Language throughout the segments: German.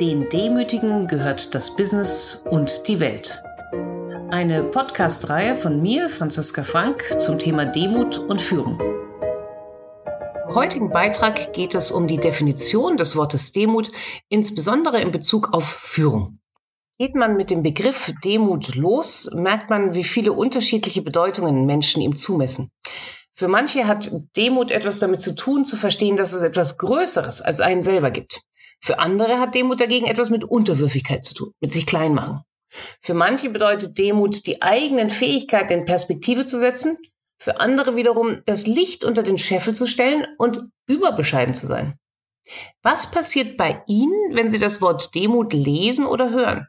Den Demütigen gehört das Business und die Welt. Eine Podcast-Reihe von mir, Franziska Frank, zum Thema Demut und Führung. Im heutigen Beitrag geht es um die Definition des Wortes Demut, insbesondere in Bezug auf Führung. Geht man mit dem Begriff Demut los, merkt man, wie viele unterschiedliche Bedeutungen Menschen ihm zumessen. Für manche hat Demut etwas damit zu tun, zu verstehen, dass es etwas Größeres als einen selber gibt. Für andere hat Demut dagegen etwas mit Unterwürfigkeit zu tun, mit sich klein machen. Für manche bedeutet Demut, die eigenen Fähigkeiten in Perspektive zu setzen, für andere wiederum das Licht unter den Scheffel zu stellen und überbescheiden zu sein. Was passiert bei Ihnen, wenn Sie das Wort Demut lesen oder hören?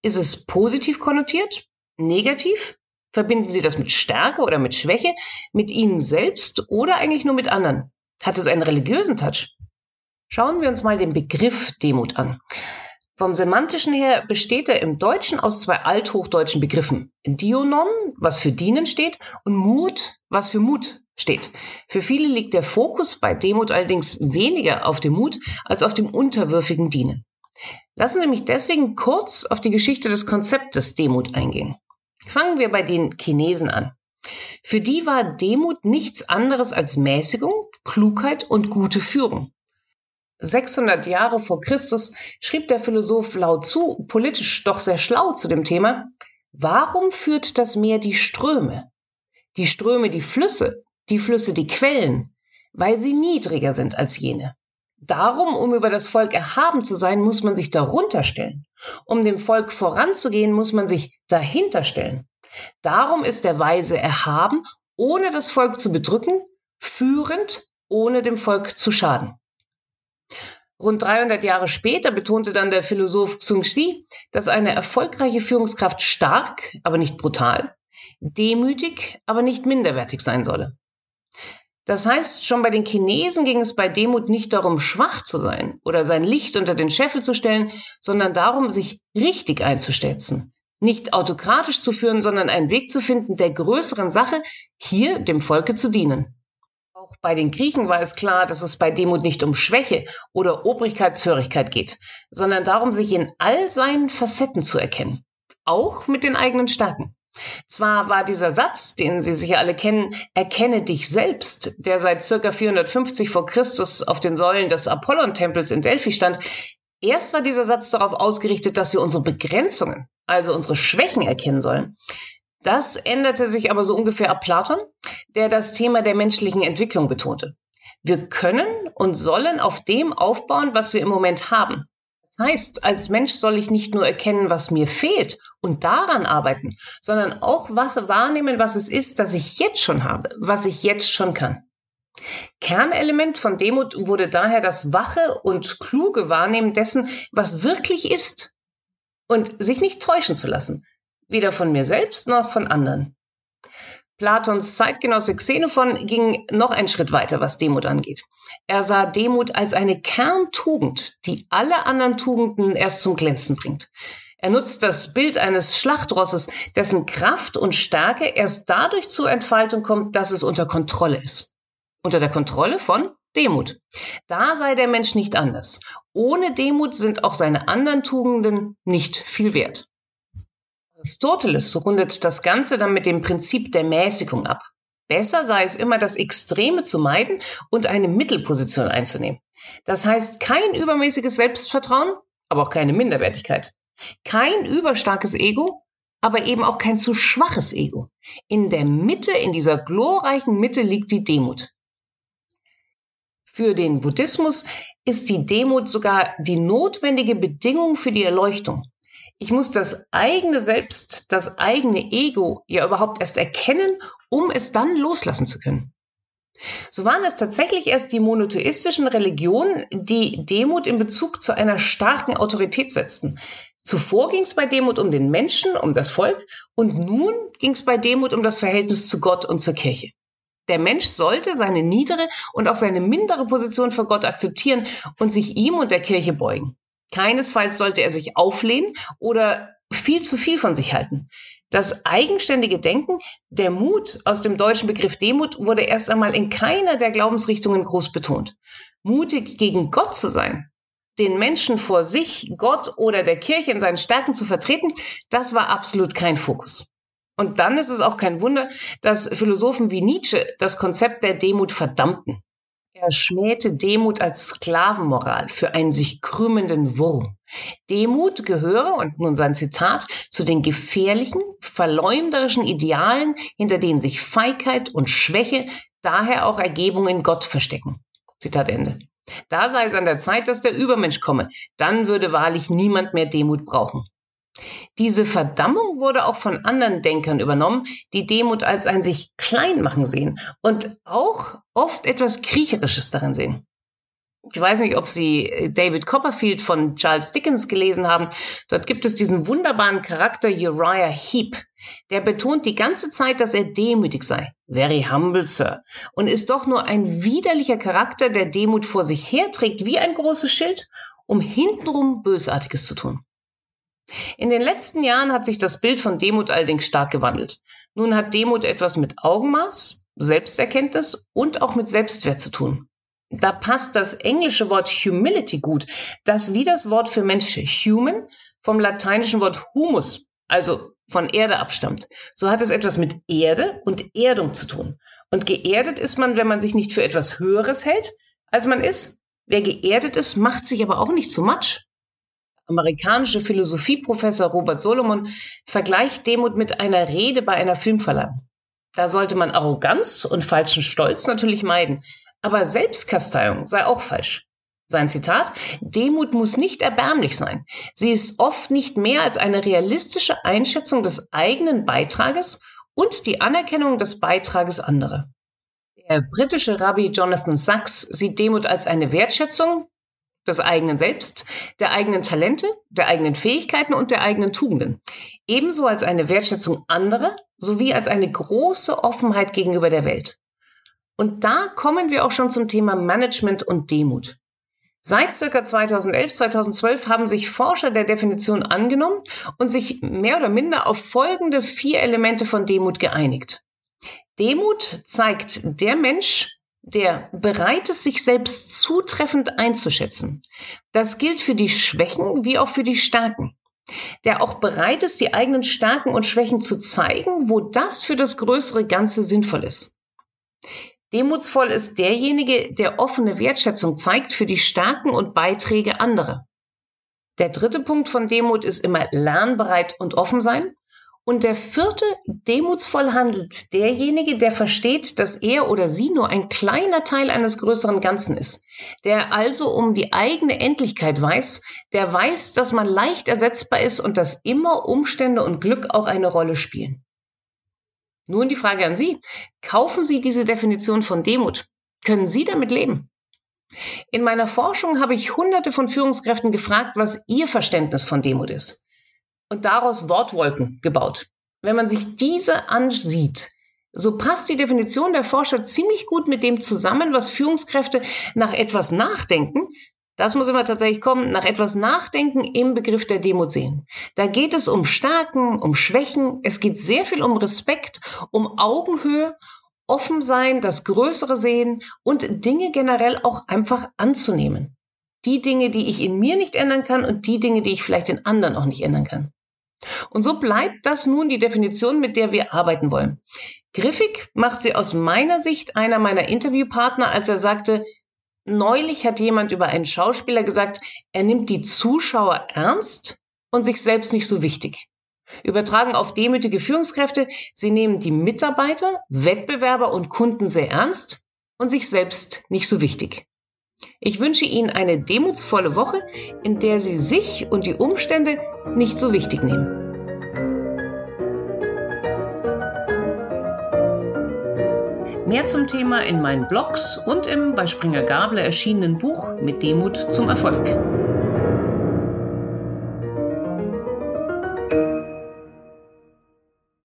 Ist es positiv konnotiert? Negativ? Verbinden Sie das mit Stärke oder mit Schwäche? Mit Ihnen selbst oder eigentlich nur mit anderen? Hat es einen religiösen Touch? Schauen wir uns mal den Begriff Demut an. Vom semantischen her besteht er im Deutschen aus zwei althochdeutschen Begriffen. Dionon, was für dienen steht, und Mut, was für Mut steht. Für viele liegt der Fokus bei Demut allerdings weniger auf dem Mut als auf dem unterwürfigen Dienen. Lassen Sie mich deswegen kurz auf die Geschichte des Konzeptes Demut eingehen. Fangen wir bei den Chinesen an. Für die war Demut nichts anderes als Mäßigung, Klugheit und gute Führung. 600 Jahre vor Christus schrieb der Philosoph Lao Tzu politisch doch sehr schlau zu dem Thema, warum führt das Meer die Ströme? Die Ströme die Flüsse, die Flüsse die Quellen, weil sie niedriger sind als jene. Darum, um über das Volk erhaben zu sein, muss man sich darunter stellen. Um dem Volk voranzugehen, muss man sich dahinter stellen. Darum ist der Weise erhaben, ohne das Volk zu bedrücken, führend, ohne dem Volk zu schaden. Rund 300 Jahre später betonte dann der Philosoph Xung Xi, dass eine erfolgreiche Führungskraft stark, aber nicht brutal, demütig, aber nicht minderwertig sein solle. Das heißt, schon bei den Chinesen ging es bei Demut nicht darum, schwach zu sein oder sein Licht unter den Scheffel zu stellen, sondern darum, sich richtig einzustelzen. Nicht autokratisch zu führen, sondern einen Weg zu finden, der größeren Sache, hier dem Volke zu dienen. Auch bei den Griechen war es klar, dass es bei Demut nicht um Schwäche oder Obrigkeitshörigkeit geht, sondern darum, sich in all seinen Facetten zu erkennen, auch mit den eigenen Stärken. Zwar war dieser Satz, den Sie sicher alle kennen, erkenne dich selbst, der seit circa 450 vor Christus auf den Säulen des Apollon-Tempels in Delphi stand, erst war dieser Satz darauf ausgerichtet, dass wir unsere Begrenzungen, also unsere Schwächen erkennen sollen. Das änderte sich aber so ungefähr ab Platon, der das Thema der menschlichen Entwicklung betonte. Wir können und sollen auf dem aufbauen, was wir im Moment haben. Das heißt, als Mensch soll ich nicht nur erkennen, was mir fehlt und daran arbeiten, sondern auch was wahrnehmen, was es ist, das ich jetzt schon habe, was ich jetzt schon kann. Kernelement von Demut wurde daher das wache und kluge Wahrnehmen dessen, was wirklich ist und sich nicht täuschen zu lassen, weder von mir selbst noch von anderen. Platons Zeitgenosse Xenophon ging noch einen Schritt weiter, was Demut angeht. Er sah Demut als eine Kerntugend, die alle anderen Tugenden erst zum Glänzen bringt. Er nutzt das Bild eines Schlachtrosses, dessen Kraft und Stärke erst dadurch zur Entfaltung kommt, dass es unter Kontrolle ist. Unter der Kontrolle von Demut. Da sei der Mensch nicht anders. Ohne Demut sind auch seine anderen Tugenden nicht viel wert. Aristoteles rundet das Ganze dann mit dem Prinzip der Mäßigung ab. Besser sei es immer, das Extreme zu meiden und eine Mittelposition einzunehmen. Das heißt kein übermäßiges Selbstvertrauen, aber auch keine Minderwertigkeit. Kein überstarkes Ego, aber eben auch kein zu schwaches Ego. In der Mitte, in dieser glorreichen Mitte liegt die Demut. Für den Buddhismus ist die Demut sogar die notwendige Bedingung für die Erleuchtung. Ich muss das eigene Selbst, das eigene Ego ja überhaupt erst erkennen, um es dann loslassen zu können. So waren es tatsächlich erst die monotheistischen Religionen, die Demut in Bezug zu einer starken Autorität setzten. Zuvor ging es bei Demut um den Menschen, um das Volk, und nun ging es bei Demut um das Verhältnis zu Gott und zur Kirche. Der Mensch sollte seine niedere und auch seine mindere Position vor Gott akzeptieren und sich ihm und der Kirche beugen. Keinesfalls sollte er sich auflehnen oder viel zu viel von sich halten. Das eigenständige Denken, der Mut aus dem deutschen Begriff Demut wurde erst einmal in keiner der Glaubensrichtungen groß betont. Mutig gegen Gott zu sein, den Menschen vor sich, Gott oder der Kirche in seinen Stärken zu vertreten, das war absolut kein Fokus. Und dann ist es auch kein Wunder, dass Philosophen wie Nietzsche das Konzept der Demut verdammten. Er schmähte Demut als Sklavenmoral für einen sich krümmenden Wurm. Demut gehöre, und nun sein Zitat, zu den gefährlichen, verleumderischen Idealen, hinter denen sich Feigheit und Schwäche, daher auch Ergebung in Gott verstecken. Zitat Ende. Da sei es an der Zeit, dass der Übermensch komme. Dann würde wahrlich niemand mehr Demut brauchen. Diese Verdammung wurde auch von anderen Denkern übernommen, die Demut als ein sich klein machen sehen und auch oft etwas Kriecherisches darin sehen. Ich weiß nicht, ob Sie David Copperfield von Charles Dickens gelesen haben. Dort gibt es diesen wunderbaren Charakter Uriah Heep. Der betont die ganze Zeit, dass er demütig sei. Very humble, Sir. Und ist doch nur ein widerlicher Charakter, der Demut vor sich herträgt wie ein großes Schild, um hintenrum Bösartiges zu tun. In den letzten Jahren hat sich das Bild von Demut allerdings stark gewandelt. Nun hat Demut etwas mit Augenmaß, Selbsterkenntnis und auch mit Selbstwert zu tun. Da passt das englische Wort Humility gut, das wie das Wort für Mensch human vom lateinischen Wort humus, also von Erde abstammt. So hat es etwas mit Erde und Erdung zu tun. Und geerdet ist man, wenn man sich nicht für etwas Höheres hält, als man ist. Wer geerdet ist, macht sich aber auch nicht zu Matsch amerikanische Philosophieprofessor Robert Solomon vergleicht Demut mit einer Rede bei einer Filmverleihung. Da sollte man Arroganz und falschen Stolz natürlich meiden, aber Selbstkasteiung sei auch falsch. Sein Zitat, Demut muss nicht erbärmlich sein. Sie ist oft nicht mehr als eine realistische Einschätzung des eigenen Beitrages und die Anerkennung des Beitrages anderer. Der britische Rabbi Jonathan Sachs sieht Demut als eine Wertschätzung des eigenen Selbst, der eigenen Talente, der eigenen Fähigkeiten und der eigenen Tugenden. Ebenso als eine Wertschätzung anderer sowie als eine große Offenheit gegenüber der Welt. Und da kommen wir auch schon zum Thema Management und Demut. Seit circa 2011, 2012 haben sich Forscher der Definition angenommen und sich mehr oder minder auf folgende vier Elemente von Demut geeinigt. Demut zeigt der Mensch, der bereit ist, sich selbst zutreffend einzuschätzen. Das gilt für die Schwächen wie auch für die Stärken. Der auch bereit ist, die eigenen Stärken und Schwächen zu zeigen, wo das für das größere Ganze sinnvoll ist. Demutsvoll ist derjenige, der offene Wertschätzung zeigt für die Stärken und Beiträge anderer. Der dritte Punkt von Demut ist immer lernbereit und offen sein. Und der vierte, demutsvoll handelt derjenige, der versteht, dass er oder sie nur ein kleiner Teil eines größeren Ganzen ist, der also um die eigene Endlichkeit weiß, der weiß, dass man leicht ersetzbar ist und dass immer Umstände und Glück auch eine Rolle spielen. Nun die Frage an Sie. Kaufen Sie diese Definition von Demut? Können Sie damit leben? In meiner Forschung habe ich hunderte von Führungskräften gefragt, was ihr Verständnis von Demut ist und daraus Wortwolken gebaut. Wenn man sich diese ansieht, so passt die Definition der Forscher ziemlich gut mit dem zusammen, was Führungskräfte nach etwas nachdenken, das muss immer tatsächlich kommen, nach etwas nachdenken im Begriff der Demut sehen. Da geht es um Stärken, um Schwächen, es geht sehr viel um Respekt, um Augenhöhe, offen sein, das Größere sehen und Dinge generell auch einfach anzunehmen. Die Dinge, die ich in mir nicht ändern kann und die Dinge, die ich vielleicht in anderen auch nicht ändern kann. Und so bleibt das nun die Definition, mit der wir arbeiten wollen. Griffig macht sie aus meiner Sicht einer meiner Interviewpartner, als er sagte, neulich hat jemand über einen Schauspieler gesagt, er nimmt die Zuschauer ernst und sich selbst nicht so wichtig. Übertragen auf demütige Führungskräfte, sie nehmen die Mitarbeiter, Wettbewerber und Kunden sehr ernst und sich selbst nicht so wichtig. Ich wünsche Ihnen eine demutsvolle Woche, in der Sie sich und die Umstände nicht so wichtig nehmen. Mehr zum Thema in meinen Blogs und im bei Springer Gabler erschienenen Buch Mit Demut zum Erfolg.